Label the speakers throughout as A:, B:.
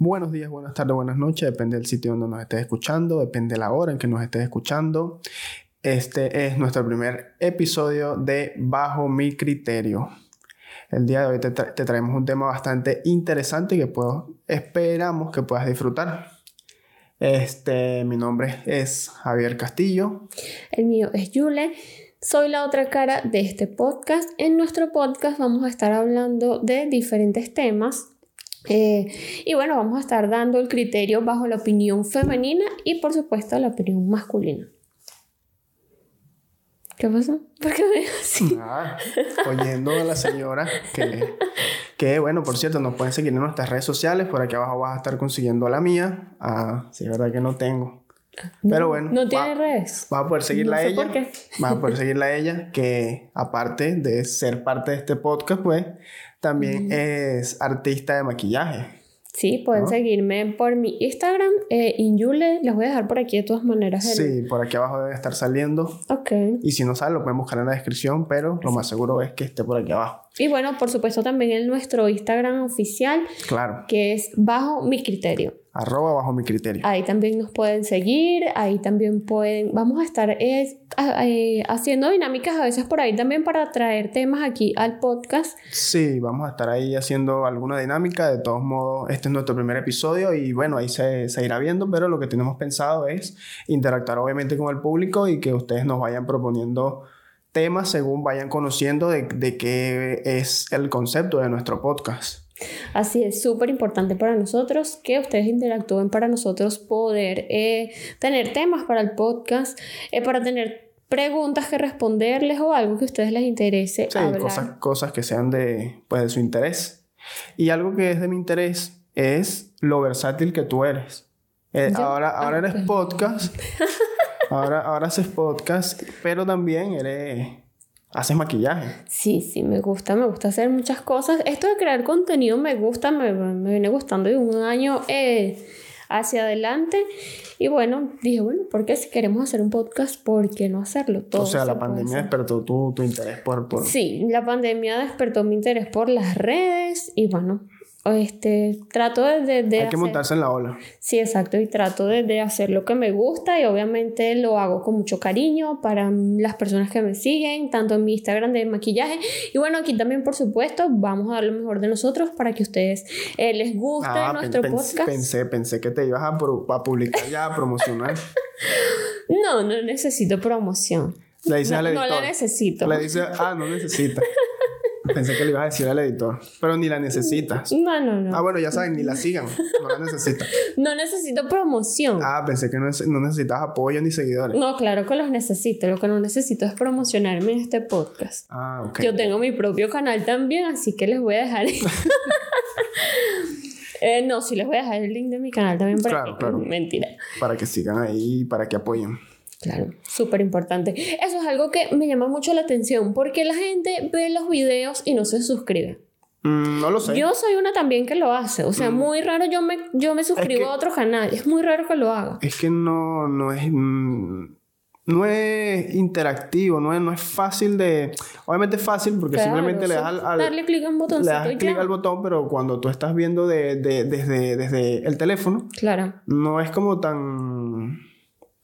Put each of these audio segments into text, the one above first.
A: Buenos días, buenas tardes, buenas noches, depende del sitio donde nos estés escuchando, depende de la hora en que nos estés escuchando. Este es nuestro primer episodio de Bajo mi criterio. El día de hoy te, tra- te traemos un tema bastante interesante que esperamos que puedas disfrutar. Este, mi nombre es Javier Castillo.
B: El mío es Yule. Soy la otra cara de este podcast. En nuestro podcast vamos a estar hablando de diferentes temas. Eh, y bueno, vamos a estar dando el criterio bajo la opinión femenina y por supuesto la opinión masculina. ¿Qué pasó? ¿Por qué me así?
A: Nada, oyendo a la señora que, que, bueno, por cierto, nos pueden seguir en nuestras redes sociales. Por aquí abajo vas a estar consiguiendo la mía. Ah, sí, es verdad que no tengo. Pero bueno,
B: No
A: va-
B: tiene redes.
A: Vas a poder seguirla
B: No
A: a
B: sé
A: ella.
B: por qué.
A: Vas a poder seguirla a ella, que aparte de ser parte de este podcast, pues también es artista de maquillaje.
B: Sí, pueden
A: ¿No?
B: seguirme por mi Instagram, eh, Inyule. Les voy a dejar por aquí de todas maneras. el-
A: Sí, por aquí abajo debe estar saliendo.
B: Ok.
A: Y si no sabe, lo pueden buscar en la descripción, pero lo más seguro es que esté por aquí abajo.
B: Y bueno, por supuesto también en nuestro Instagram oficial,
A: Claro,
B: que es bajo mi criterio.
A: arroba bajo mi criterio.
B: Ahí también nos pueden seguir, ahí también pueden, vamos a estar eh, eh, haciendo dinámicas a veces por ahí también para traer temas aquí al podcast.
A: Sí, vamos a estar ahí haciendo alguna dinámica. De todos modos, este es nuestro primer episodio y bueno, ahí se, se irá viendo, pero lo que tenemos pensado es interactuar obviamente con el público y que ustedes nos vayan proponiendo temas según vayan conociendo de, de qué es el concepto de nuestro podcast.
B: Así es, súper importante para nosotros que ustedes interactúen para nosotros poder eh, tener temas para el podcast, eh, para tener preguntas que responderles o algo que a ustedes les interese
A: Sí,
B: hablar.
A: cosas, cosas que sean de, pues, de su interés. Y algo que es de mi interés es lo versátil que tú eres. Eh, ahora ahora
B: Ah,
A: eres podcast, ahora, ahora haces podcast, pero también eres, haces maquillaje.
B: Sí, sí, me gusta, me gusta hacer muchas cosas. Esto de crear contenido me gusta, me, me viene gustando de un año eh, hacia adelante. Y bueno, dije, bueno, porque si queremos hacer un podcast, ¿por qué no hacerlo? Todo
A: o sea,
B: se
A: la pandemia
B: hacer.
A: despertó tu, tu interés por... por...
B: Sí, la pandemia despertó mi interés por las redes y bueno, este, trato de... de,
A: Hay que montarse en la ola.
B: Sí, exacto, y trato de, de hacer lo que me gusta y obviamente lo hago con mucho cariño para las personas que me siguen, tanto en mi Instagram de maquillaje y bueno, aquí también por supuesto vamos a dar lo mejor de nosotros para que ustedes eh, les guste
A: Ah,
B: nuestro podcast.
A: pensé, pensé que te ibas a, publicar ya, a promocionar.
B: No, no necesito promoción.
A: Le dices
B: No,
A: al
B: no la necesito.
A: Le dices, ah, no necesita. Pensé que le ibas a decir al editor. Pero ni la necesitas.
B: No, no, no.
A: Ah, bueno, ya saben, ni la sigan. No la necesitan.
B: No necesito promoción.
A: Ah, pensé que no, no necesitas apoyo ni seguidores.
B: No, claro que los necesito. Lo que no necesito es promocionarme en este podcast.
A: Ah, ok.
B: Yo tengo mi propio canal también, así que les voy a dejar. Eh, no, sí les voy a dejar el link de mi canal también para
A: Claro,
B: que-
A: claro.
B: Mentira.
A: Para que sigan ahí, para que apoyen.
B: Claro, súper importante. Eso es algo que me llama mucho la atención porque la gente ve los videos y no se suscribe.
A: Mm, no lo sé.
B: Yo soy una también que lo hace. O sea, muy raro yo me, yo me suscribo
A: que-
B: a otro canal. Es muy raro que lo haga.
A: Es que no, no es. mm, no es interactivo, no es, no es fácil de. Obviamente es fácil porque
B: Claro,
A: simplemente le das al. al-
B: darle clic a un
A: le das clic al botón, pero cuando tú estás viendo de, de- desde, desde el teléfono,
B: Claro.
A: no es como tan.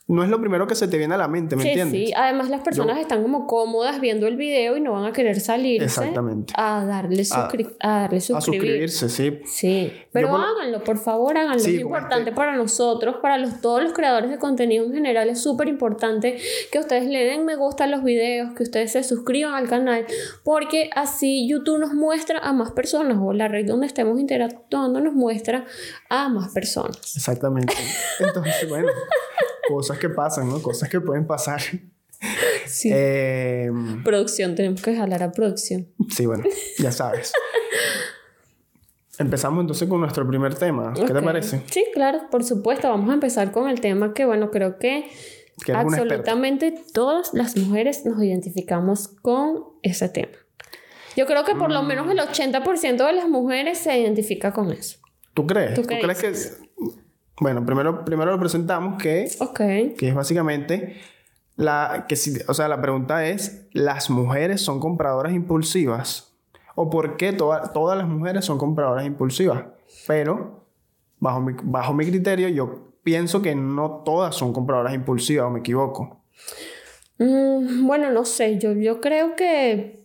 A: No es lo primero que se te viene a la mente, ¿me
B: Sí,
A: entiendes?
B: sí. Además, las personas están como cómodas viendo el video y no van a querer salirse
A: Exactamente.
B: a darle, suscri- a, darle
A: A
B: suscribir.
A: suscribirse, sí.
B: Sí, pero
A: por
B: háganlo, por favor, háganlo.
A: Sí,
B: es importante
A: este-
B: para nosotros, para los, todos los creadores de contenido en general. Es súper importante que ustedes le den me gusta a los videos, que ustedes se suscriban al canal, porque así YouTube nos muestra a más personas o la red donde estemos interactuando nos muestra a más personas.
A: Exactamente. Entonces, bueno, cosas que pasan, ¿no? Cosas que pueden pasar.
B: Sí.
A: Eh,
B: Producción, tenemos que jalar a producción.
A: sí, bueno, ya sabes. Empezamos entonces con nuestro primer tema. ¿Qué te parece?
B: Sí, claro, por supuesto. Vamos a empezar con el tema que, bueno, creo que absolutamente todas las mujeres nos identificamos con ese tema. Yo creo que por lo
A: Mm.
B: menos el 80% de las mujeres se identifica con eso.
A: ¿Tú crees?
B: ¿Tú
A: ¿Tú, crees que.? Bueno, primero, primero lo presentamos que, que es básicamente. La, que si, o sea, la pregunta es: ¿las mujeres son compradoras impulsivas? ¿O por qué toda- todas las mujeres son compradoras impulsivas? Pero bajo mi, bajo mi criterio, yo pienso que no todas son compradoras impulsivas, o me equivoco.
B: Mm, bueno, no sé, yo, yo creo que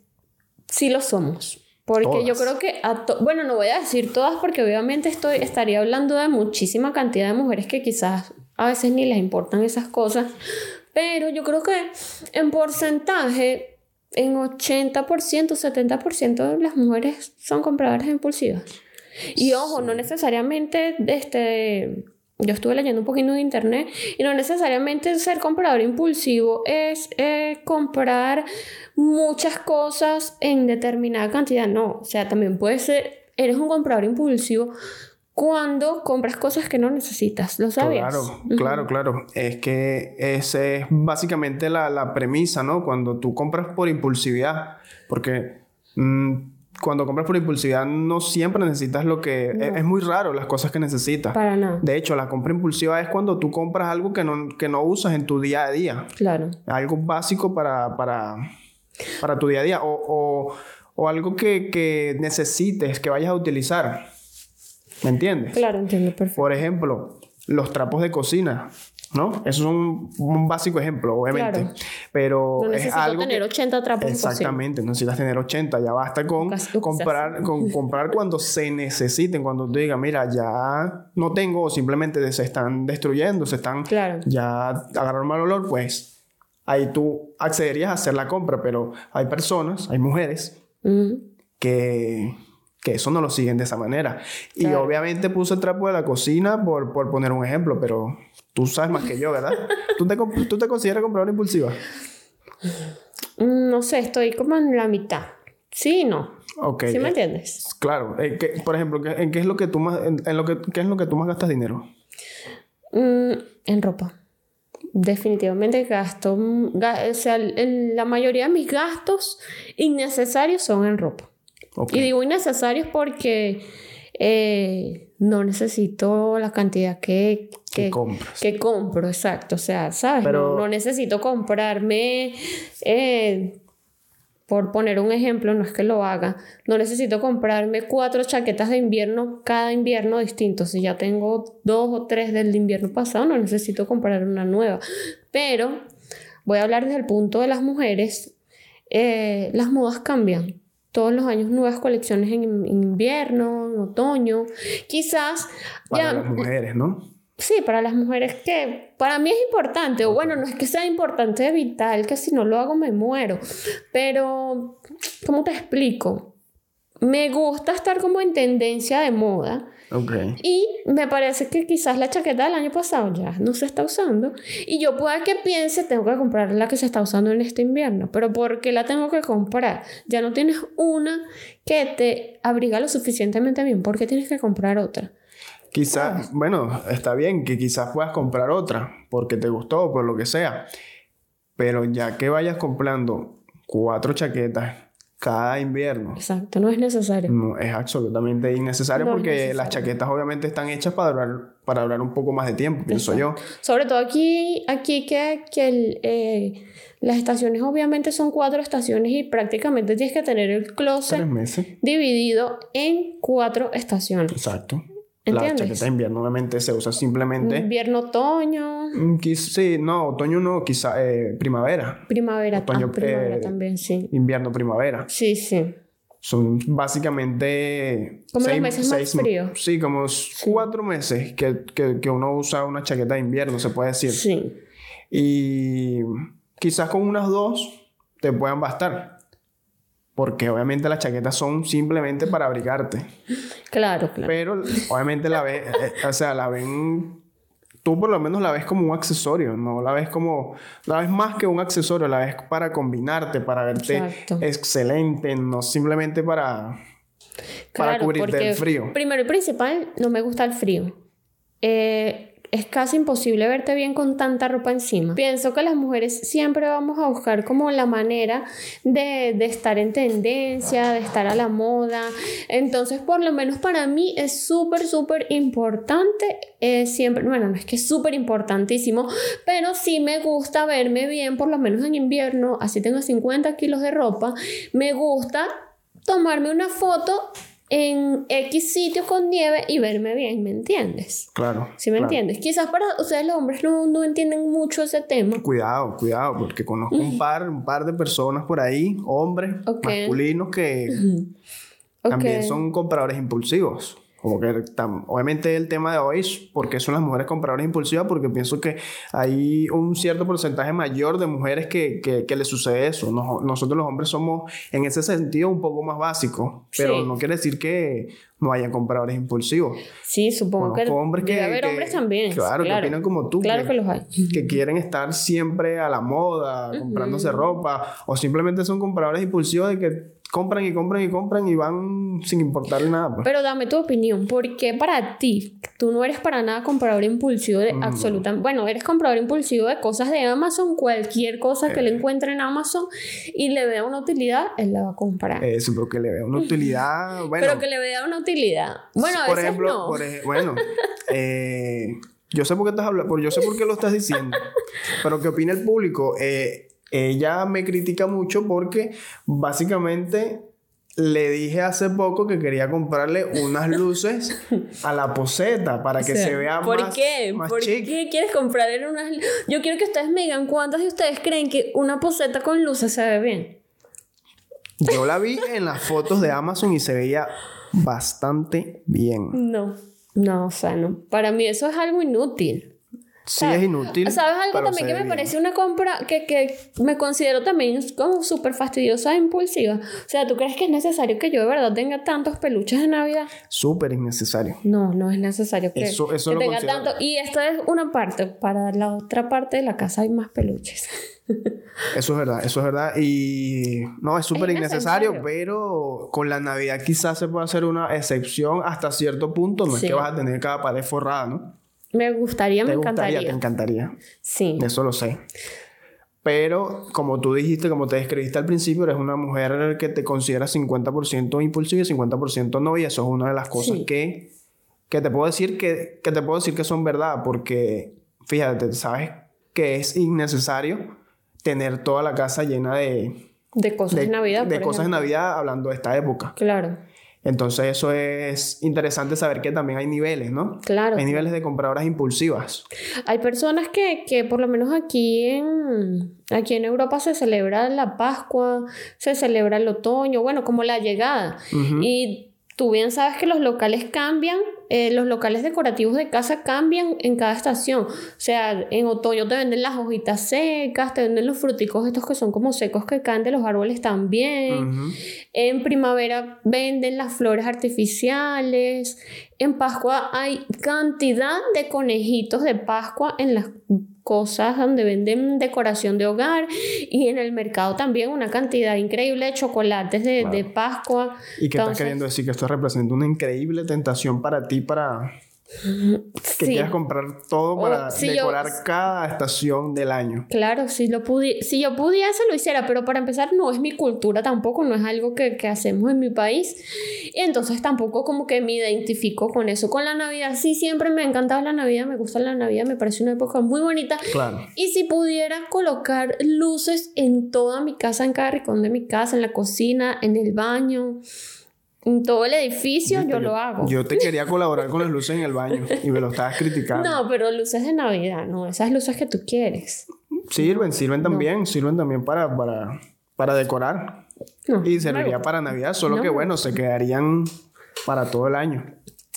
B: sí lo somos. Porque yo creo que, a bueno, no voy a decir todas porque obviamente estoy, estaría hablando de muchísima cantidad de mujeres que quizás a veces ni les importan esas cosas, pero yo creo que en porcentaje, en 80%, 70% de las mujeres son compradoras impulsivas. Y ojo, no necesariamente este, yo estuve leyendo un poquito de internet y no necesariamente ser comprador impulsivo es eh, comprar muchas cosas en determinada cantidad, no, o sea, también puede ser, eres un comprador impulsivo cuando compras cosas que no necesitas, ¿lo sabes?
A: Claro, claro, claro. Es que esa es básicamente la, la, premisa, ¿no? Cuando tú compras por impulsividad, porque... Mm, cuando compras por impulsividad no siempre necesitas lo que... Es, muy raro las cosas que necesitas.
B: Para nada.
A: De hecho, la compra impulsiva es cuando tú compras algo que no, que no usas en tu día a día.
B: Claro.
A: Algo básico para, para, para tu día a día. O, o, o algo que, que, necesites, que vayas a utilizar. ¿Me entiendes?
B: Claro, entiendo perfecto.
A: Por ejemplo, los trapos de cocina. ¿No? Eso es un, un básico ejemplo, obviamente. Pero
B: no
A: es algo
B: tener 80 trapos
A: Exactamente, no necesitas tener 80, ya basta con comprar, con comprar cuando se necesiten, cuando tú digas, mira, ya no tengo o simplemente se están destruyendo, se están ya agarraron mal olor, pues ahí tú accederías a hacer la compra, pero hay personas, hay mujeres que que eso no lo siguen de esa manera. Y obviamente puse el trapo de la cocina por, por poner un ejemplo, pero Tú sabes más que yo, ¿verdad? ¿Tú te, ¿Tú te consideras compradora impulsiva?
B: Mm, no sé, estoy como en la mitad. Sí, no. Ok. ¿Sí me eh, entiendes?
A: Claro. Eh, por ejemplo, ¿en qué es lo que tú más, en, lo que, ¿qué es lo que tú más gastas dinero?
B: Mm, en ropa. Definitivamente gasto. o sea, la mayoría de mis gastos innecesarios son en ropa. Y digo innecesarios porque eh, no necesito la cantidad que,
A: que.
B: Que compro, exacto. O sea, ¿sabes? no, necesito comprarme, eh, por poner un ejemplo, no es que lo haga, no necesito comprarme cuatro chaquetas de invierno cada invierno distinto. Si ya tengo dos o tres del invierno pasado, no necesito comprar una nueva. Pero voy a hablar desde el punto de las mujeres. Eh, las modas cambian todos los años nuevas colecciones en, invierno, en otoño. Quizás
A: para las mujeres, ¿no?
B: Sí, para las mujeres que para mí es importante, o bueno, no es que sea importante, es vital, que si no lo hago me muero, pero ¿cómo te explico? Me gusta estar como en tendencia de moda, y me parece que quizás la chaqueta del año pasado ya no se está usando. Y yo pueda que piense, tengo que comprar la que se está usando en este invierno. Pero ¿por qué la tengo que comprar? Ya no tienes una que te abriga lo suficientemente bien. ¿Por qué tienes que comprar otra?
A: Quizás, bueno, está bien que quizás puedas comprar otra porque te gustó o por lo que sea. Pero ya que vayas comprando cuatro chaquetas cada invierno.
B: Exacto, no es necesario.
A: No, es absolutamente innecesario porque las chaquetas obviamente están hechas para durar, para durar un poco más de tiempo, pienso yo.
B: Sobre todo aquí, aquí que, que eh, las estaciones obviamente son cuatro estaciones y prácticamente tienes que tener el closet dividido en cuatro estaciones.
A: Exacto. La chaqueta de invierno obviamente se usa simplemente...
B: Invierno, otoño.
A: Mm, sí, no, otoño no, quizá eh, primavera.
B: Primavera, otoño, ah, primavera eh, también, sí.
A: Invierno, primavera.
B: Sí, sí.
A: Son básicamente...
B: Como los meses más fríos.
A: Sí, como cuatro meses que, que, que uno usa una chaqueta de invierno, se puede decir.
B: Sí.
A: Y quizás con unas dos te puedan bastar. Porque obviamente las chaquetas son simplemente para abrigarte.
B: Claro, claro.
A: Pero obviamente la ves, eh, o sea, la ven, tú por lo menos la ves como un accesorio, no la ves como, la ves más que un accesorio, la ves para combinarte, para verte excelente, no simplemente para, para cubrirte el frío.
B: Primero y principal, no me gusta el frío. Eh, es casi imposible verte bien con tanta ropa encima. Pienso que las mujeres siempre vamos a buscar como la manera de, estar en tendencia, de estar a la moda. Entonces, por lo menos para mí es súper, súper importante. Eh, siempre, bueno, no es que es súper importantísimo, pero sí me gusta verme bien, por lo menos en invierno, así tengo 50 kilos de ropa. Me gusta tomarme una foto en X sitio con nieve y verme bien, ¿me entiendes?
A: Claro.
B: ¿Sí me entiendes? Quizás para ustedes los hombres no, no entienden mucho ese tema.
A: Cuidado, cuidado, porque conozco un par, un par de personas por ahí, hombres, masculinos, que también son compradores impulsivos. Como que tam- obviamente el tema de hoy es por qué son las mujeres compradoras impulsivas, porque pienso que hay un cierto porcentaje mayor de mujeres que, que, que les sucede eso. Nos- nosotros los hombres somos en ese sentido un poco más básicos, pero
B: Sí.
A: no quiere decir que no haya compradores impulsivos.
B: Sí, supongo que,
A: hombres que,
B: debe haber
A: que-
B: hombres también.
A: Claro, que opinan como tú.
B: Claro que los hay.
A: que quieren estar siempre a la moda, comprándose ropa, o simplemente son compradores impulsivos de que compran y compran y compran y van sin importarle nada. Pues.
B: Pero dame tu opinión, ¿por qué para ti tú no eres para nada comprador impulsivo de absolutamente... Bueno, eres comprador impulsivo de cosas de Amazon, cualquier cosa que le encuentre en Amazon y le vea una utilidad, él la va a comprar.
A: Eso, pero que le vea una utilidad. Bueno,
B: Pero que le vea una utilidad. Bueno, a
A: por
B: veces
A: ejemplo,
B: no.
A: por ej- bueno, eh, yo sé por qué estás hablando, yo sé por qué lo estás diciendo, pero ¿qué opina el público? Eh, ella me critica mucho porque básicamente le dije hace poco que quería comprarle unas luces a la poseta para que
B: O sea,
A: se vea
B: ¿Por
A: más,
B: qué?
A: más
B: ¿Por
A: chic.
B: qué quieres comprar en unas... Yo quiero que ustedes me digan cuántas de ustedes creen que una poseta con luces se ve bien.
A: Yo la vi en las fotos de Amazon y se veía bastante bien.
B: No, no, o sea, no. Para mí eso es algo inútil.
A: Sí, es inútil.
B: ¿Sabes algo también que me
A: bien.
B: parece una compra que, que me considero también como súper fastidiosa e impulsiva? O sea, ¿tú crees que es necesario que yo de verdad tenga tantos peluches de Navidad?
A: Súper innecesario.
B: No, no es necesario que,
A: Eso- eso
B: que
A: lo
B: tenga
A: considero.
B: tanto. Y esta es una parte. Para la otra parte de la casa hay más peluches.
A: Eso es verdad, eso es verdad. Y no, es súper innecesario, pero con la Navidad quizás se pueda hacer una excepción hasta cierto punto. No
B: Sí.
A: es que vas a tener cada pared forrada, ¿no?
B: Me gustaría, me
A: Te gustaría, te
B: encantaría.
A: encantaría.
B: Sí.
A: Eso lo sé. Pero como tú dijiste, como te describiste al principio, eres una mujer que te considera 50% impulsiva y 50% no. Y eso es una de las cosas
B: Sí.
A: que, que te puedo decir que, que te puedo decir que son verdad. Porque, fíjate, sabes que es innecesario tener toda la casa llena de,
B: De cosas de, Navidad.
A: de
B: por
A: cosas de. Navidad hablando de esta época.
B: Claro,
A: Entonces eso es interesante saber que también hay niveles, ¿no?
B: claro.
A: Hay niveles de compradoras impulsivas.
B: Hay personas que, que por lo menos aquí en, aquí en Europa se celebra la Pascua, se celebra el otoño, bueno, como la llegada. Y tú bien sabes que los locales cambian, eh, los locales decorativos de casa cambian en cada estación. O sea, en otoño te venden las hojitas secas, te venden los fruticos estos que son como secos que caen de los árboles también. En primavera venden las flores artificiales. En Pascua hay cantidad de conejitos de Pascua en las cosas donde venden decoración de hogar y en el mercado también una cantidad increíble de chocolates de,
A: Claro.
B: de Pascua.
A: ¿Y qué estás
B: Entonces,
A: queriendo decir? Que esto representa una increíble tentación para ti para que
B: sí.
A: quieras comprar todo para
B: si yo-
A: decorar cada estación del año.
B: Claro, si, lo pudi si yo pudiese lo hiciera, pero para empezar no es mi cultura tampoco, no es algo que, que hacemos en mi país. Y entonces tampoco como que me identifico con eso. Con la Navidad sí, siempre me ha encantado la Navidad, me gusta la Navidad, me parece una época muy bonita.
A: Claro.
B: Y si pudiera colocar luces en toda mi casa, en cada rincón de mi casa, en la cocina, en el baño, en todo el edificio, yo lo hago.
A: Yo te quería colaborar con las luces en el baño y me lo estabas criticando.
B: No, pero luces de Navidad, no, esas luces que tú quieres.
A: Sirven, sirven también, sirven también para, para, para decorar.
B: No,
A: Y serviría para Navidad, solo que bueno, se quedarían para todo el año.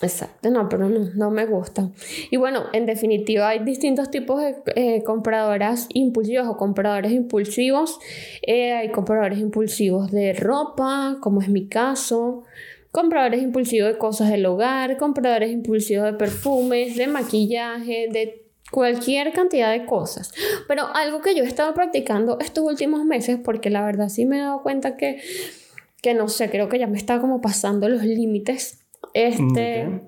B: Exacto, no, pero no, no me gusta. Y bueno, en definitiva hay distintos tipos de eh, compradoras impulsivas o compradores impulsivos. Eh, hay compradores impulsivos de ropa, como es mi caso. Compradores impulsivos de cosas del hogar, compradores impulsivos de perfumes, de maquillaje, de cualquier cantidad de cosas. Pero algo que yo he estado practicando estos últimos meses, porque la verdad sí me he dado cuenta que, que no sé, creo que ya me está como pasando los límites. Este,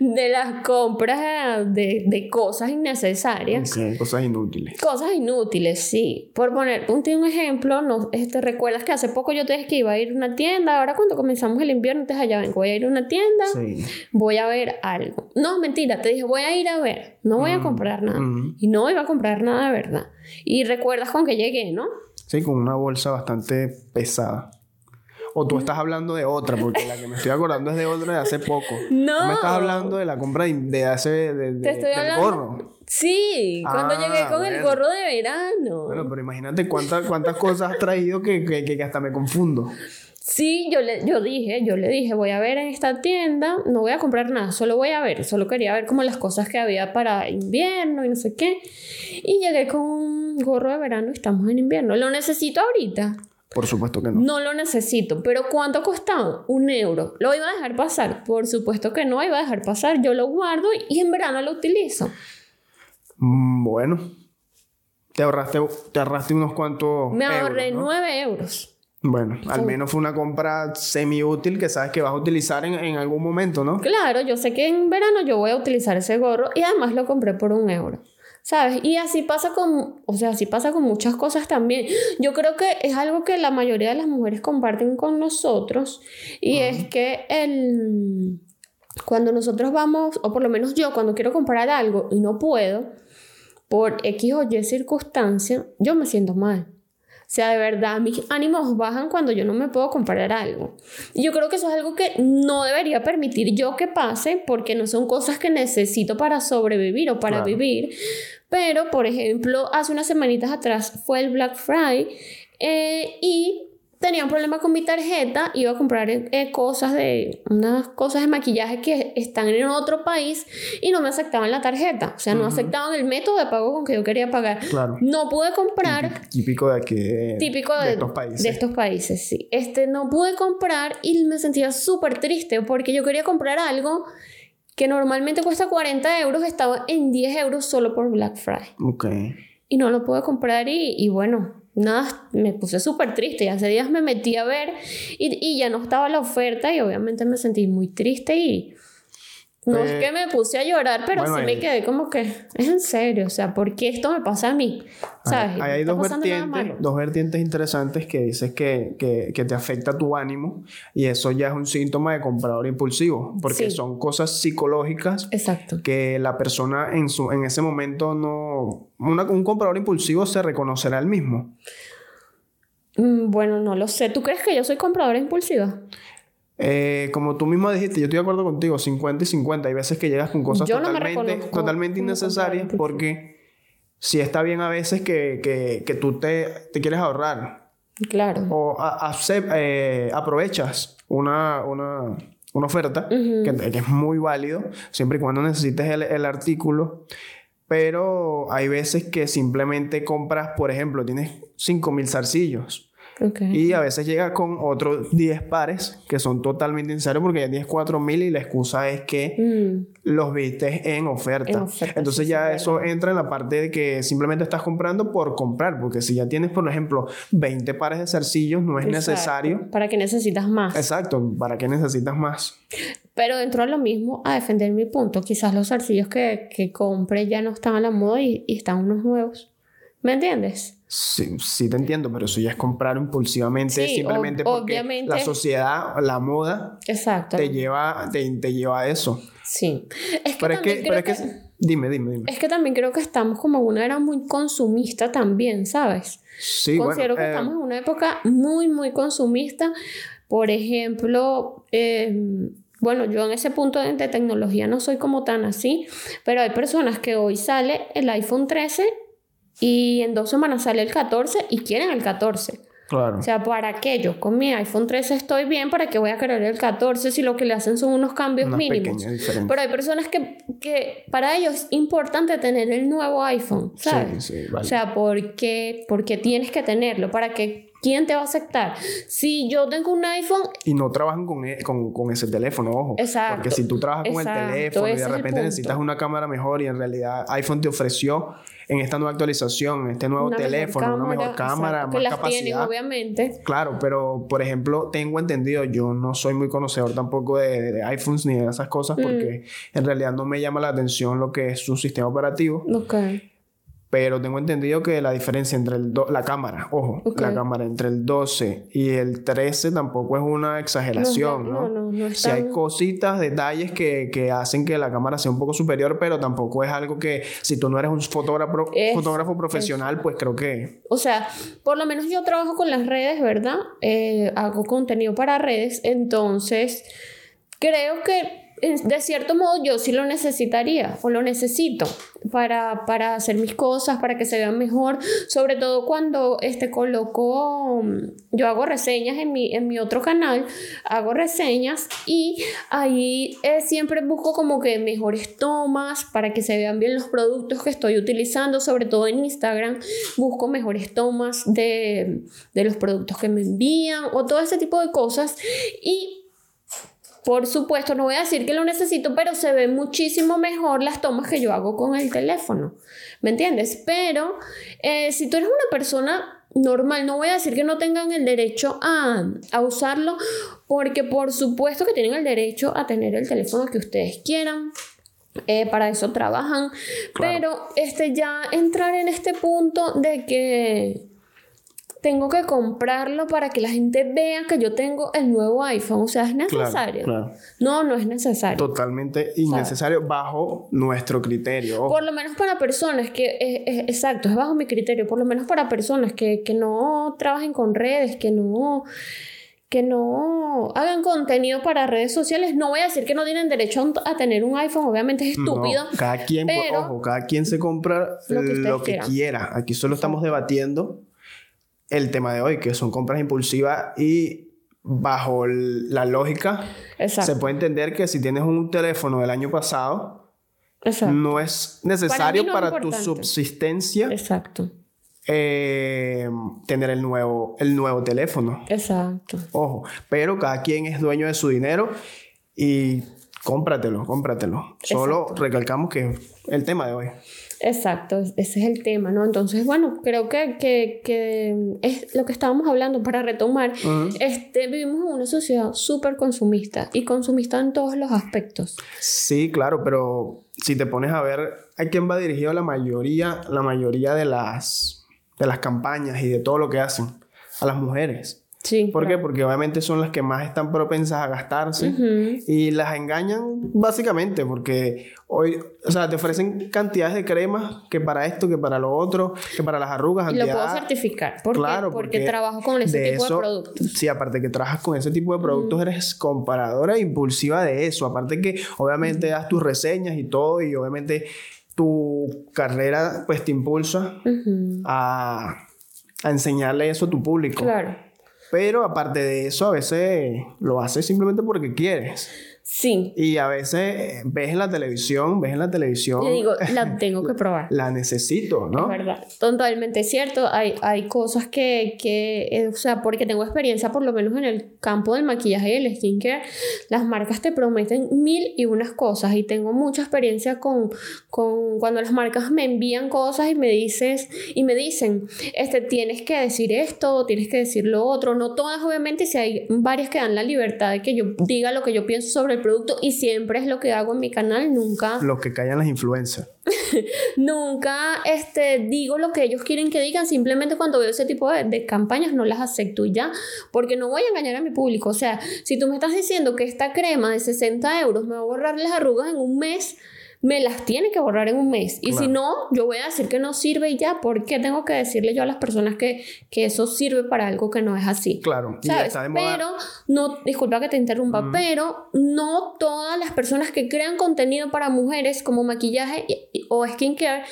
B: de las compras de, de cosas innecesarias.
A: Cosas inútiles.
B: Cosas inútiles, sí. Por poner un, un ejemplo, no, este, recuerdas que hace poco yo te dije que iba a ir a una tienda, ahora cuando comenzamos el invierno, entonces allá vengo, voy a ir a una tienda,
A: Sí.
B: voy a ver algo. No, mentira, te dije, voy a ir a ver, no voy a
A: Mm,
B: comprar nada.
A: mm.
B: Y no iba a comprar nada verdad. Y recuerdas con que llegué, ¿no?
A: Sí, con una bolsa bastante pesada. O tú estás hablando de otra, porque la que me estoy acordando es de otra de hace poco.
B: No.
A: Tú me estás hablando de la compra de, de hace de, de-
B: Te estoy
A: del
B: hablando-
A: gorro.
B: Sí, cuando
A: Ah,
B: llegué con el gorro de verano.
A: Bueno, pero imagínate cuántas, cuántas cosas has traído que, que, que hasta me confundo.
B: Sí, yo le yo dije, yo le dije, voy a ver en esta tienda, no voy a comprar nada, solo voy a ver, solo quería ver como las cosas que había para invierno y no sé qué. Y llegué con un gorro de verano y estamos en invierno. ¿Lo necesito ahorita?
A: Por supuesto que no.
B: No lo necesito, pero ¿cuánto costaba? Un euro. ¿Lo iba a dejar pasar? Por supuesto que no iba a dejar pasar. Yo lo guardo y en verano lo utilizo.
A: Mm, Bueno, te ahorraste, te ahorraste unos cuantos.
B: Me
A: euros,
B: ahorré
A: ¿no?
B: 9 euros.
A: Bueno, al menos fue una compra semi útil que sabes que vas a utilizar en, en algún momento, ¿no?
B: Claro, yo sé que en verano yo voy a utilizar ese gorro y además lo compré por un euro. ¿Sabes? Y así pasa con, o sea, así pasa con muchas cosas también. Yo creo que es algo que la mayoría de las mujeres comparten con nosotros y es que el, cuando nosotros vamos, o por lo menos yo, cuando quiero comprar algo y no puedo, por X o Y circunstancia, yo me siento mal. O sea, de verdad, mis ánimos bajan cuando yo no me puedo comprar algo. Y yo creo que eso es algo que no debería permitir yo que pase porque no son cosas que necesito para sobrevivir o para
A: Claro.
B: vivir. Pero, por ejemplo, hace unas semanitas atrás fue el Black Friday eh, y tenía un problema con mi tarjeta. Iba a comprar eh, cosas de unas cosas de maquillaje que están en otro país y no me aceptaban la tarjeta. O sea, no aceptaban el método de pago con que yo quería pagar.
A: Claro.
B: No pude comprar
A: Típico de aquí. De,
B: típico de,
A: de estos países.
B: de estos países, sí. Este no pude comprar y me sentía súper triste porque yo quería comprar algo que normalmente cuesta 40 euros, estaba en 10 euros solo por Black Friday.
A: Ok.
B: Y no lo pude comprar y, y bueno, nada, me puse súper triste. Y hace días me metí a ver y, y ya no estaba la oferta y obviamente me sentí muy triste y... No es que me puse a llorar, pero
A: bueno,
B: sí
A: ahí-
B: me quedé como que, es en serio, o sea, ¿por qué esto me pasa a mí? ¿Sabes?
A: Ahí hay dos vertientes, dos vertientes interesantes que dices que, que, que te afecta tu ánimo y eso ya es un síntoma de comprador impulsivo, porque
B: Sí.
A: son cosas psicológicas
B: Exacto.
A: que la persona en, su, en ese momento no... una- un comprador impulsivo se reconocerá el mismo.
B: Mm, Bueno, no lo sé. ¿Tú crees que yo soy compradora impulsiva?
A: Eh, como tú mismo dijiste, yo estoy de acuerdo contigo, 50 y 50. Hay veces que llegas con cosas
B: Yo
A: totalmente, totalmente innecesarias
B: compradora
A: porque sí está bien a veces que, que, que tú te, te quieres ahorrar
B: Claro.
A: o a- eh, aprovechas una, una, una oferta que, que es muy válido siempre y cuando necesites el, el artículo. Pero hay veces que simplemente compras, por ejemplo, tienes 5000 zarcillos. Y a veces llega con otros 10 pares que son totalmente innecesarios porque ya tienes 4000 y la excusa es que
B: Mm,
A: los viste en oferta.
B: En oferta,
A: Entonces
B: sí,
A: ya
B: sí,
A: eso entra en la parte de que simplemente estás comprando por comprar, porque si ya tienes, por ejemplo, 20 pares de zarcillos, no es
B: exacto.
A: necesario.
B: ¿Para qué necesitas más?
A: Exacto, ¿para qué necesitas más?
B: Pero dentro de lo mismo, a defender mi punto, quizás los zarcillos que, que compré ya no están a la moda y, y están unos nuevos. ¿Me entiendes?
A: Sí, sí te entiendo, pero eso ya es comprar impulsivamente,
B: Sí,
A: simplemente
B: ob-
A: porque
B: obviamente.
A: la sociedad, la moda,
B: Exacto.
A: te lleva, te, te lleva a eso.
B: Sí. Es que
A: Pero es que,
B: creo
A: pero es que, dime, dime, dime.
B: es que también creo que estamos como en una era muy consumista también, ¿sabes?
A: Sí,
B: Considero
A: bueno,
B: que
A: eh,
B: estamos en una época muy, muy consumista. Por ejemplo, eh, bueno, yo en ese punto de, de tecnología no soy como tan así, pero hay personas que hoy sale el iPhone 13 y en dos semanas sale el 14 y quieren el 14.
A: claro.
B: O sea, ¿para qué? Yo con mi iPhone 13 estoy bien, ¿para qué voy a querer el 14 si lo que le hacen son unos cambios mínimos? Pero hay personas que, que para ellos es importante tener el nuevo iPhone, ¿sabes?
A: Sí, sí, vale.
B: O sea, ¿por qué, por qué tienes que tenerlo? ¿Para qué? ¿Quién te va a aceptar? Si yo tengo un iPhone,
A: Y no trabajan con, e- con, con ese teléfono, ojo.
B: Exacto.
A: Porque si tú trabajas con el teléfono y de repente necesitas una cámara mejor y en realidad iPhone te ofreció en esta nueva actualización, en este nuevo
B: una mejor
A: teléfono, una mejor cámara,
B: exacto, que
A: más
B: las
A: capacidad.
B: tienen, obviamente.
A: Claro, pero por ejemplo, tengo entendido, yo no soy muy conocedor tampoco de, de iPhones ni de esas
B: Mm.
A: cosas porque en realidad no me llama la atención lo que es su sistema operativo.
B: Ok.
A: Pero tengo entendido que la diferencia entre el do- la cámara, ojo, la cámara entre el 12 y el 13 tampoco es una exageración,
B: No,
A: ¿no?
B: no, no,
A: Sí hay cositas, detalles que, que hacen que la cámara sea un poco superior, pero tampoco es algo que si tú no eres un fotógrafo,
B: Es-
A: fotógrafo profesional, pues creo que
B: O sea, por lo menos yo trabajo con las redes, ¿verdad? Eh, hago contenido para redes, entonces creo que de cierto modo yo sí lo necesitaría o lo necesito para, para hacer mis cosas, para que se vean mejor, sobre todo cuando este coloco, yo hago reseñas en mi, en mi otro canal, hago reseñas y ahí eh, siempre busco como que mejores tomas para que se vean bien los productos que estoy utilizando, sobre todo en Instagram, busco mejores tomas de, de los productos que me envían o todo ese tipo de cosas. Y por supuesto, no voy a decir que lo necesito, pero se ven muchísimo mejor las tomas que yo hago con el teléfono. ¿Me entiendes? Pero eh, si tú eres una persona normal, no voy a decir que no tengan el derecho a, a usarlo, porque por supuesto que tienen el derecho a tener el teléfono que ustedes quieran. eh, para eso trabajan. Pero este, ya entrar en este punto de que tengo que comprarlo para que la gente vea que yo tengo el nuevo iPhone. O sea, es necesario.
A: claro.
B: No, no es necesario.
A: totalmente innecesario bajo nuestro criterio. ojo.
B: Por lo menos para personas que, eh, eh, exacto, es bajo mi criterio, por lo menos para personas que, que no trabajen con redes, que no, que no hagan contenido para redes sociales, no voy a decir que no tienen derecho a, a tener un iPhone, obviamente es estúpido.
A: No, cada quien, pues,
B: pero-
A: ojo, cada quien se compra
B: Lo que
A: lo quiera. Aquí solo estamos debatiendo el tema de hoy, que son compras impulsivas y bajo la lógica
B: Exacto.
A: se puede entender que si tienes un teléfono del año pasado,
B: Exacto.
A: no es necesario
B: no
A: para, tu subsistencia
B: Exacto.
A: eh, tener el nuevo, el nuevo teléfono.
B: Exacto.
A: Ojo, pero cada quien es dueño de su dinero y cómpratelo, cómpratelo. Solo recalcamos que es el tema de hoy.
B: Exacto, es- ese es el tema, ¿no? Entonces, bueno, creo que, que, que es lo que estábamos hablando para retomar. Este, vivimos en una sociedad súper consumista y consumista en todos los aspectos.
A: Sí, claro, pero si te pones a ver a quién va dirigido la mayoría, la mayoría de las, de las campañas y de todo lo que hacen, a las mujeres.
B: Sí.
A: ¿Por qué? Porque obviamente son las que más están propensas a gastarse y las engañan básicamente porque hoy, o sea, te ofrecen cantidades de cremas que para esto, que para lo otro, que para las arrugas,
B: Y lo puedo certificar porque,
A: Claro,
B: porque,
A: porque
B: trabajo con ese
A: de
B: tipo
A: eso-
B: de productos.
A: Sí, aparte que trabajas con ese tipo de productos, eres comparadora impulsiva de eso. Aparte que obviamente das tus reseñas y todo, y obviamente tu carrera pues te impulsa a enseñarle eso a tu público.
B: Claro.
A: Pero aparte de eso, a veces lo haces simplemente porque quieres.
B: Sí.
A: Y a veces eh, ves en la televisión, ves en la televisión.
B: Yo digo, la tengo que probar.
A: La necesito, ¿no?
B: Es verdad, totalmente cierto. Hay, hay cosas que, que eh, o sea, porque tengo experiencia por lo menos en el campo del maquillaje y el skincare, las marcas te prometen mil y unas cosas y tengo mucha experiencia con, con cuando las marcas me envían cosas y me dices y me dicen, este, tienes que decir esto, tienes que decir lo otro, no todas obviamente, si hay varias que dan la libertad de que yo diga lo que yo pienso sobre el producto y siempre es lo que hago en mi canal, nunca
A: Los que callan las influencers.
B: Nunca este, digo lo que ellos quieren que digan, simplemente cuando veo ese tipo de, de campañas no las acepto y ya, porque no voy a engañar a mi público. O sea, si tú me estás diciendo que esta crema de 60 euros me va a borrar las arrugas en un mes, me las tiene que borrar en un mes. Y si no, yo voy a decir que no sirve y ya, ¿por qué tengo que decirle yo a las personas que, que eso sirve para algo que no es así?
A: Claro. Y
B: ¿Sabes?
A: está de moda.
B: Pero no, disculpa que te interrumpa, pero no todas las personas que crean contenido para mujeres como maquillaje y- y- o skincare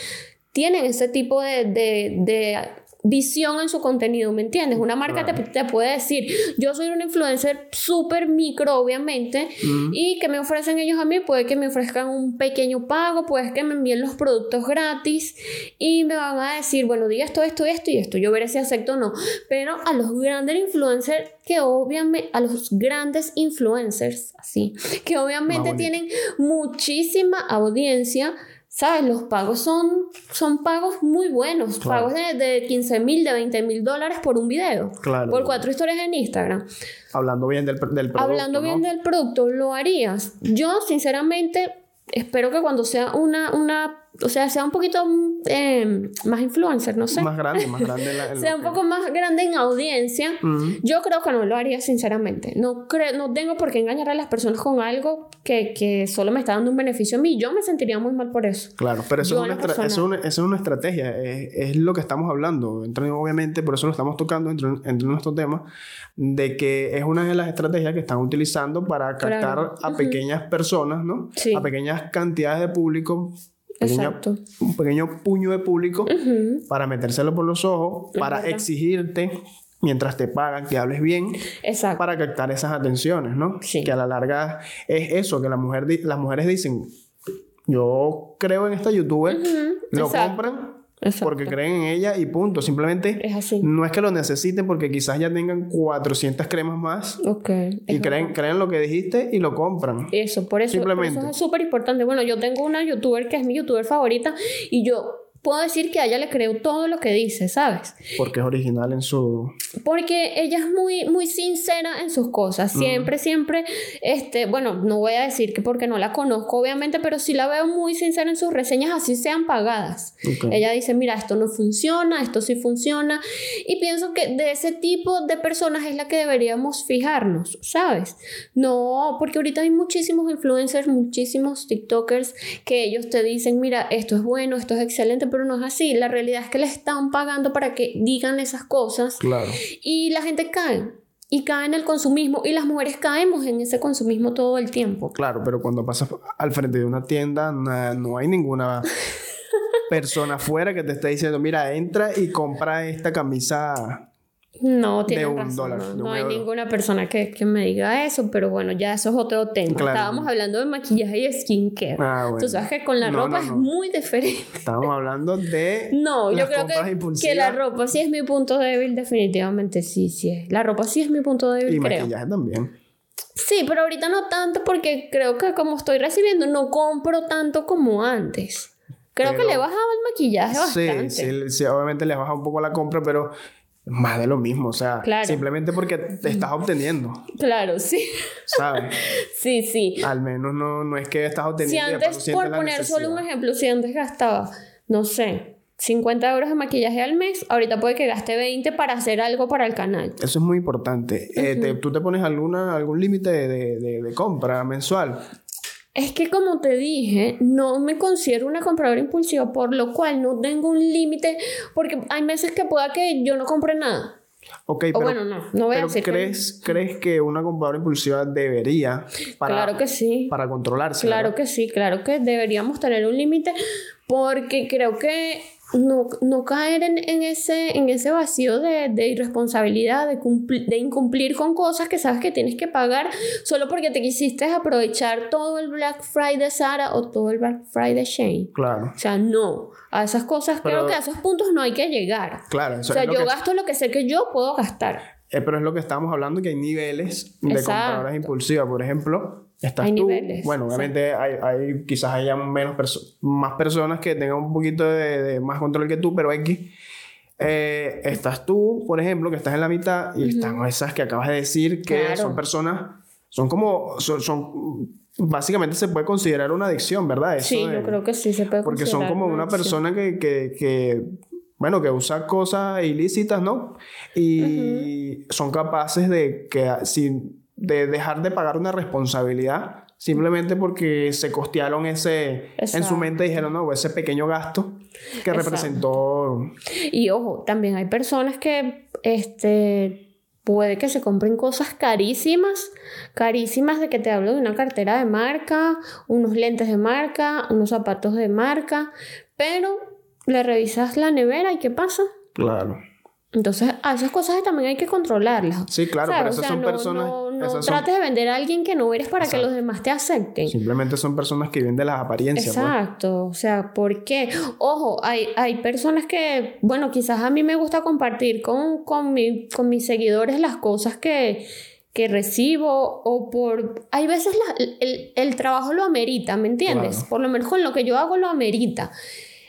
B: tienen ese tipo de, de- de visión en su contenido, ¿me entiendes? Una marca te, te puede decir, yo soy una influencer súper micro, obviamente, y que me ofrecen ellos a mí, puede que me ofrezcan un pequeño pago, puede que me envíen los productos gratis y me van a decir, bueno, diga esto, esto, esto y esto, yo veré si acepto o no, pero a los grandes influencers que obviamente, a los grandes influencers, así, que obviamente tienen muchísima audiencia, ¿Sabes? Los pagos son, son pagos muy buenos.
A: Claro.
B: Pagos de, de 15 mil, de 20 mil dólares por un video.
A: Claro.
B: Por cuatro historias en Instagram.
A: Hablando bien del, del producto.
B: Hablando bien del producto, ¿lo harías? Yo, sinceramente, espero que cuando sea una, una o sea, sea un poquito eh, más influencer, no sé.
A: Más grande, más grande. en la- en
B: sea un
A: que-
B: poco más grande en audiencia,
A: Ujú.
B: yo creo que no lo haría sinceramente. No, creo, no tengo por qué engañar a las personas con algo que, que solo me está dando un beneficio a mí. Yo me sentiría muy mal por eso.
A: Claro, pero eso, es una,
B: personal.
A: eso es una, eso es una estrategia, es, es lo que estamos hablando. Entre- obviamente, por eso lo estamos tocando entre, entre nuestro tema, de que es una de las estrategias que están utilizando para captar
B: Claro.
A: a pequeñas personas, ¿no?
B: Sí.
A: A pequeñas cantidades de público, pequeña-
B: Exacto.
A: un pequeño puño de público, para metérselo por los ojos, para
B: verdad.
A: exigirte, mientras te pagan, que hables bien,
B: Exacto.
A: para captar esas atenciones, ¿no?
B: Sí.
A: Que a la larga es eso, que la mujer di- las mujeres dicen, yo creo en esta youtuber, lo
B: exacto.
A: compran
B: Exacto.
A: porque creen en ella y punto. Simplemente
B: Es así.
A: no es que lo necesiten porque quizás ya tengan 400 cremas más
B: Ok.
A: y creen, creen lo que dijiste y lo compran.
B: Eso, por eso, por
A: Simplemente.
B: eso es súper importante. Bueno, yo tengo una youtuber que es mi youtuber favorita y yo puedo decir que a ella le creo todo lo que dice, ¿sabes?
A: Porque es original en su...
B: Porque ella es muy, muy sincera en sus cosas. Siempre, siempre, este, bueno, no voy a decir que porque no la conozco, obviamente, pero sí la veo muy sincera en sus reseñas, así sean pagadas. Ella dice, mira, esto no funciona, esto sí funciona. Y pienso que de ese tipo de personas es la que deberíamos fijarnos, ¿sabes? No, porque ahorita hay muchísimos influencers, muchísimos TikTokers que ellos te dicen, mira, esto es bueno, esto es excelente, pero no es así. La realidad es que les están pagando para que digan esas cosas
A: Claro.
B: y la gente cae. Y cae en el consumismo y las mujeres caemos en ese consumismo todo el tiempo.
A: Claro, pero cuando pasas al frente de una tienda, na- no hay ninguna persona afuera que te esté diciendo, mira, entra y compra esta camisa.
B: No, tiene
A: un
B: razón.
A: dólar,
B: no,
A: de
B: no hay
A: euro.
B: ninguna persona que, que me diga eso, pero bueno, ya eso es otro tema.
A: Claro.
B: Estábamos hablando de maquillaje y skincare.
A: Ah, bueno.
B: Tú sabes que con la
A: No,
B: ropa
A: no,
B: es muy diferente.
A: Estamos hablando de
B: No, yo creo que,
A: impulsivas
B: que la ropa sí es mi punto débil, definitivamente sí, sí es. La ropa sí es mi punto débil,
A: y
B: creo.
A: maquillaje también.
B: Sí, pero ahorita no tanto porque creo que como estoy recibiendo no compro tanto como antes. Creo
A: Pero-
B: que le he bajado el maquillaje
A: Sí,
B: bastante.
A: sí, sí, obviamente les baja un poco la compra, pero más de lo mismo, o sea,
B: Claro.
A: simplemente porque te estás obteniendo,
B: Claro, sí.
A: ¿sabes?
B: Sí, sí.
A: Al menos no, no es que estás
B: Si
A: obteniendo. paso
B: antes, por poner solo un ejemplo, si antes gastaba, no sé, 50 euros de maquillaje al mes, ahorita puede que gaste 20 para hacer algo para el canal.
A: Eso es muy importante. Eh, te- ¿Tú te pones alguna, algún límite de, de- de compra mensual?
B: Es que como te dije, no me considero una compradora impulsiva, por lo cual no tengo un límite, porque hay meses que pueda que yo no compre nada.
A: Ok,
B: O
A: pero,
B: bueno, no, no voy a
A: pero
B: decir que-
A: ¿crees, ¿crees que una compradora impulsiva debería para,
B: claro que sí.
A: para controlarse?
B: Claro
A: ¿verdad?
B: que sí, claro que deberíamos tener un límite porque creo que no, no caer en, en ese, en ese vacío de, de irresponsabilidad, de, de incumplir con cosas que sabes que tienes que pagar solo porque te quisiste aprovechar todo el Black Friday Sara o todo el Black Friday Shane.
A: Claro,
B: O sea, no, a esas cosas
A: Pero-
B: creo que a esos puntos no hay que llegar.
A: claro. Eso
B: O sea,
A: es lo
B: yo
A: que-
B: gasto lo que sé que yo puedo gastar.
A: Eh, pero es lo que estamos hablando, que hay niveles de
B: Exacto.
A: compradoras impulsivas. Por ejemplo, estás
B: Hay
A: tú.
B: niveles,
A: Bueno, obviamente hay, hay- quizás haya menos perso- más personas que tengan un poquito de, de más control que tú, pero X. Eh, estás tú, por ejemplo, que estás en la mitad, y están esas que acabas de decir que
B: Claro.
A: son personas, son como, son, son- básicamente se puede considerar una adicción, ¿verdad? Eso
B: sí,
A: de-
B: yo creo que sí se puede
A: porque son como una
B: adicción.
A: persona que, que, que, bueno, que usa cosas ilícitas, ¿no? Y son capaces de, que, sin, de dejar de pagar una responsabilidad simplemente porque se costearon ese, en su mente dijeron, no, ese pequeño gasto que
B: Exacto.
A: representó,
B: Y ojo, también hay personas que este puede que se compren cosas carísimas, carísimas de que te hablo de una cartera de marca, unos lentes de marca, unos zapatos de marca, pero le revisas la nevera y ¿qué pasa?
A: claro.
B: Entonces, a esas cosas también hay que controlarlas.
A: Sí, claro,
B: ¿Sabes?
A: pero
B: O
A: esas
B: sea,
A: son
B: no,
A: personas,
B: No, no
A: esas son-
B: trates de vender a alguien que no eres para que
A: Exacto.
B: los demás te acepten.
A: simplemente son personas que viven de las apariencias. pues.
B: Exacto, o sea, ¿por qué? Ojo, hay, hay personas que, bueno, quizás a mí me gusta compartir con, con, mi- con mis seguidores las cosas que, que recibo o por... Hay veces la- el, el trabajo lo amerita, ¿me entiendes?
A: Claro.
B: Por lo menos con lo que yo hago lo amerita.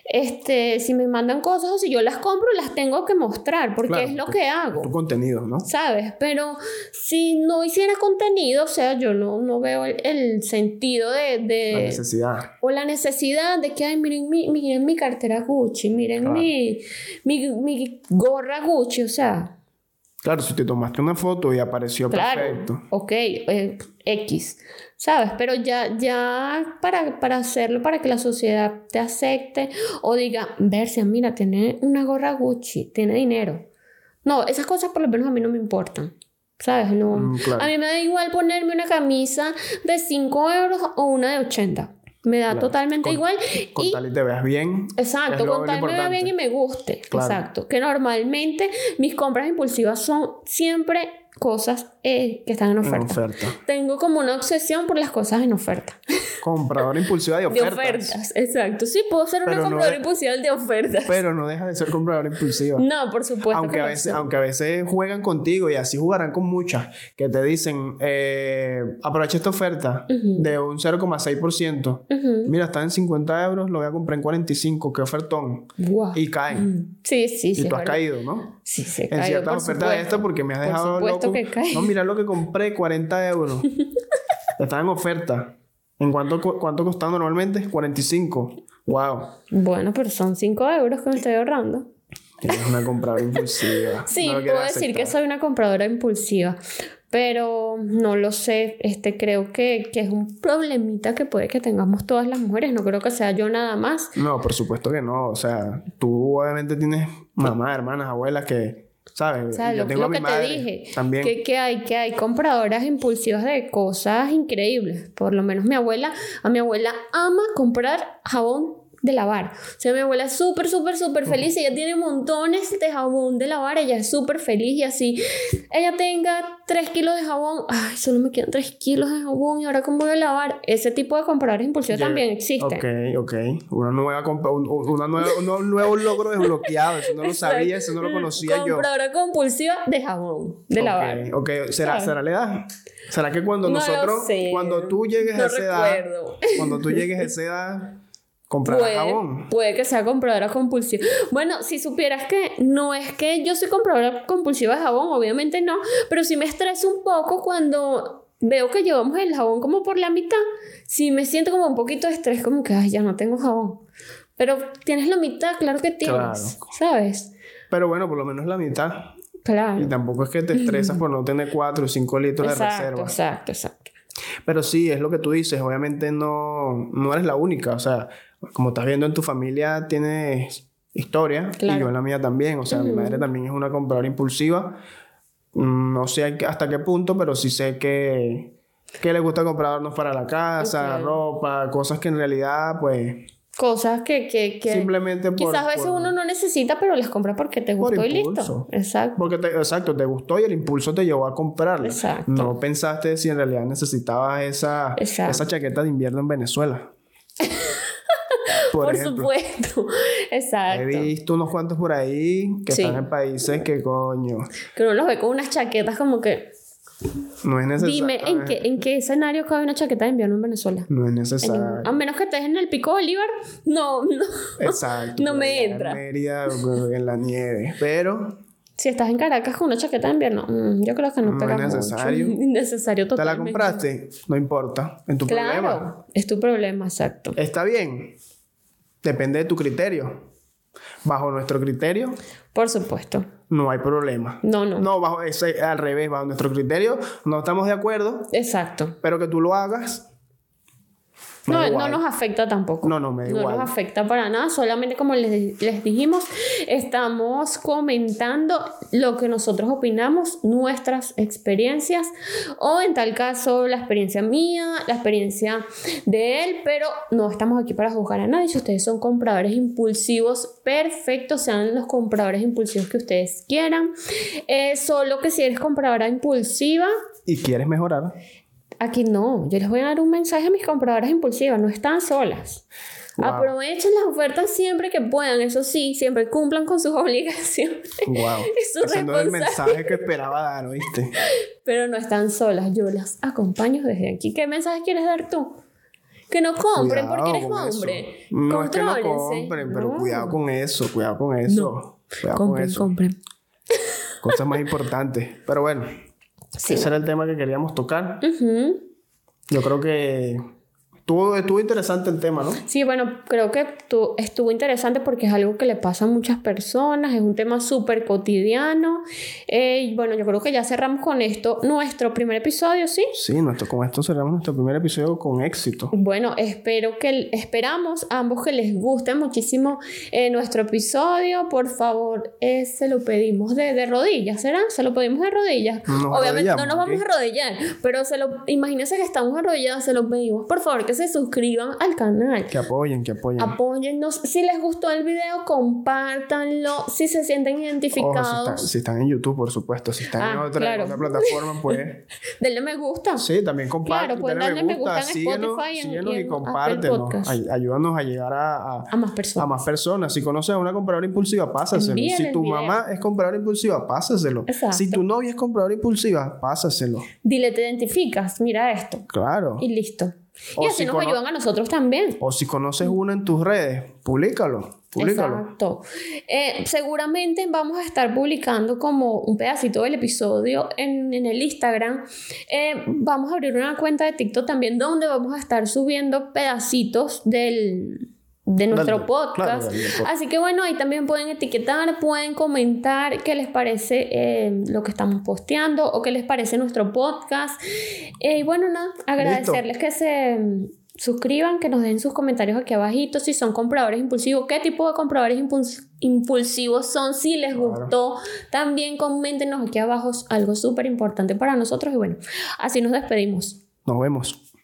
B: Este, si me mandan cosas o si yo las compro, las tengo que mostrar porque
A: Claro,
B: es lo que hago.
A: Tu contenido, ¿no?
B: ¿Sabes? Pero si no hiciera contenido, o sea, yo no, no veo el, el sentido de, de-
A: La necesidad.
B: o la necesidad de que, ay, miren mi, miren mi cartera Gucci, miren
A: Claro.
B: mi, mi, mi gorra Gucci, o sea,
A: Claro, si te tomaste una foto y apareció
B: claro,
A: perfecto.
B: ok, eh, X, ¿sabes? Pero ya, ya para, para hacerlo, para que la sociedad te acepte o diga, Bercia, mira, tiene una gorra Gucci, tiene dinero. No, esas cosas por lo menos a mí no me importan. ¿Sabes? No,
A: Mm, claro.
B: A mí me da igual ponerme una camisa de 5 euros o una de 80. Me da
A: Claro.
B: totalmente
A: Con-
B: igual.
A: Con
B: y,
A: tal y te veas bien.
B: exacto, con tal me vea
A: importante.
B: bien y me guste.
A: Claro.
B: Exacto. Que normalmente mis compras impulsivas son siempre cosas eh, que están en
A: En
B: oferta.
A: oferta.
B: Tengo como una obsesión por las cosas en oferta.
A: Compradora impulsiva de
B: De
A: ofertas.
B: ofertas, exacto. Sí, puedo ser una
A: Pero
B: compradora impulsiva de ofertas.
A: Pero no deja de ser compradora impulsiva.
B: no, por supuesto.
A: aunque
B: que
A: a, veces, aunque a veces juegan contigo y así jugarán con muchas que te dicen eh, aprovecha esta oferta de un 0,6%.
B: Ujú.
A: Mira, está en 50 euros, lo voy a comprar en 45, qué ofertón. Y caen.
B: Sí, sí, sí.
A: y tú has
B: verdad.
A: caído, ¿no?
B: Sí, se
A: En ciertas ofertas de esto porque me has
B: Por
A: dejado
B: supuesto
A: loco.
B: que cae.
A: No, mira lo que compré, 40 euros. Está en oferta. ¿En cuánto, cu- cuánto costaba normalmente? 45. Wow.
B: Bueno, pero son 5 euros que me estoy ahorrando.
A: Eres una compradora impulsiva.
B: Sí,
A: No
B: puedo decir que soy una compradora impulsiva, pero no lo sé. Este, creo que, que es un problemita que puede que tengamos todas las mujeres. No creo que sea yo nada más.
A: No, por supuesto que no. O sea, tú obviamente tienes mamá, hermanas, abuelas que, ¿sabes? Yo
B: lo,
A: tengo
B: lo
A: a mi
B: que
A: madre
B: te dije,
A: también.
B: que, que hay, que hay compradoras impulsivas de cosas increíbles. Por lo menos mi abuela, a mi abuela ama comprar jabón de lavar. O sea, mi abuela es súper, súper, súper feliz. Ella tiene montones de jabón de lavar. Ella es súper feliz y así. Ella tenga 3 kilos de jabón. Ay, solo me quedan 3 kilos de jabón y ahora cómo voy a lavar. Ese tipo de compradores impulsivos
A: Ya-
B: también existen.
A: Ok, ok. Una nueva una nueva, un nuevo- logro desbloqueado. Eso no lo sabía, eso no lo conocía yo.
B: Compradora compulsiva de jabón, de
A: Ok,
B: lavar.
A: Ok, ¿Será. ¿será la edad? ¿Será que cuando
B: No
A: nosotros, cuando tú llegues
B: No
A: a esa edad,
B: recuerdo.
A: cuando tú llegues a esa edad, comprarás
B: Puede,
A: jabón?
B: puede que sea compradora compulsiva. Bueno, si supieras que no es que yo soy compradora compulsiva de jabón, obviamente no, pero sí me estreso un poco cuando veo que llevamos el jabón como por la mitad. Sí me siento como un poquito de estrés, como que, ay, ya no tengo jabón. Pero tienes la mitad, claro que tienes,
A: Claro.
B: ¿sabes?
A: Pero bueno, por lo menos la mitad. Y
B: Claro.
A: tampoco es que te estresas por no tener 4 o 5 litros de
B: Exacto,
A: reserva.
B: exacto, exacto.
A: Pero sí, es lo que tú dices. Obviamente no, no eres la única. O sea, como estás viendo en tu familia, tienes historia. Y
B: Claro.
A: yo en la mía también. O sea, mi madre también es una compradora impulsiva. Mm, No sé hasta qué punto, pero sí sé que, que le gusta comprar adornos para la casa,
B: Ok.
A: ropa, cosas que en realidad, pues,
B: Cosas que, que, que
A: simplemente por...
B: quizás a veces
A: por-
B: uno no necesita, pero las compra porque te
A: Por
B: gustó y listo. Exacto.
A: Porque, te- exacto, te gustó y el impulso te llevó a comprarla.
B: Exacto.
A: No pensaste si en realidad necesitabas esa,
B: Exacto.
A: esa chaqueta de invierno en Venezuela.
B: Por, supuesto.
A: He
B: Exacto.
A: visto unos cuantos por ahí que
B: Sí.
A: están en países que coño,
B: Que uno los ve con unas chaquetas como que...
A: no es necesario.
B: Dime, ¿en qué, ¿en qué escenario cabe una chaqueta de invierno en Venezuela?
A: No es necesario.
B: A menos que estés en el Pico Bolívar. No, no.
A: Exacto.
B: No me
A: allá en
B: entra.
A: Mérida, en la nieve. Pero
B: Si estás en Caracas con una chaqueta de invierno, mm, yo creo que no,
A: No
B: pega
A: es
B: mucho.
A: necesario.
B: Innecesario
A: te la
B: totalmente.
A: compraste, no importa. En tu
B: Claro,
A: problema.
B: es tu problema, exacto.
A: Está bien. Depende de tu criterio. Bajo nuestro criterio,
B: Por supuesto.
A: no hay problema.
B: No, no.
A: No, bajo ese, al revés, bajo nuestro criterio, no estamos de acuerdo,
B: Exacto.
A: pero que tú lo hagas.
B: No, no nos afecta tampoco.
A: No, no, me da
B: No
A: igual.
B: nos afecta para nada, solamente como les, les dijimos, estamos comentando lo que nosotros opinamos, nuestras experiencias, o en tal caso la experiencia mía, la experiencia de él, pero no estamos aquí para juzgar a nadie. Si ustedes son compradores impulsivos, perfecto, sean los compradores impulsivos que ustedes quieran. Eh, solo que si eres compradora impulsiva,
A: Y quieres mejorar.
B: Aquí no, yo les voy a dar un mensaje a mis compradoras impulsivas, no están solas.
A: Wow.
B: Aprovechen las ofertas siempre que puedan, eso sí, siempre cumplan con sus obligaciones.
A: Wow.
B: Su
A: Ese no es el mensaje que esperaba dar, ¿oíste?
B: Pero no están solas, yo las acompaño desde aquí. ¿Qué mensaje quieres dar tú? Que no compren porque eres hombre.
A: No es que no compren, pero cuidado con eso, cuidado con eso. Cuidado
B: compren,
A: con eso.
B: compren.
A: Cosas más importantes. Pero bueno, ese era el tema que queríamos tocar. Yo creo que Estuvo, estuvo, interesante el tema, ¿no?
B: Sí, bueno, creo que estuvo interesante porque es algo que le pasa a muchas personas, es un tema súper cotidiano. Eh, y bueno, yo creo que ya cerramos con esto nuestro primer episodio, ¿sí?
A: Sí, nuestro, con esto cerramos nuestro primer episodio con éxito.
B: Bueno, espero que, esperamos a ambos que les guste muchísimo eh, nuestro episodio. Por favor, eh, se lo pedimos de, de, rodillas, ¿será? Se lo pedimos de rodillas. Obviamente no nos vamos a arrodillar, pero se lo, imagínense que estamos arrodillados, se lo pedimos, por favor, que se suscriban al canal.
A: Que apoyen, que apoyen.
B: Apóyennos. Si les gustó el video, compártanlo. Si se sienten identificados.
A: si, están, en YouTube, por supuesto. Si están en ah, otra, plataforma, pues.
B: denle me gusta.
A: Sí, también compartan.
B: Claro, darle me gusta, en
A: Spotify síguenos, y, compártenos. Ayúdanos a llegar a,
B: a, más personas.
A: A más personas. Si conoces a una compradora impulsiva, pásaselo. si tu mamá es compradora impulsiva, pásaselo. Si tu novia es compradora impulsiva, pásaselo.
B: Dile, te identificas, mira esto.
A: Claro.
B: Y listo y así nos ayudan a nosotros también.
A: O si conoces uno en tus redes, públicalo. Públicalo.
B: Exacto. Eh, seguramente vamos a estar publicando como un pedacito del episodio en, en el Instagram. Eh, vamos a abrir una cuenta de TikTok también donde vamos a estar subiendo pedacitos del, de nuestro podcast. Así que bueno, ahí también pueden etiquetar, pueden comentar qué les parece eh, lo que estamos posteando o qué les parece nuestro podcast. Eh, y bueno, nada, agradecerles que se mm, suscriban, que nos den sus comentarios aquí abajito si son compradores impulsivos, qué tipo de compradores impulsivos son, si les gustó, también coméntenos aquí abajo algo súper importante para nosotros y bueno, así nos despedimos.
A: Nos vemos.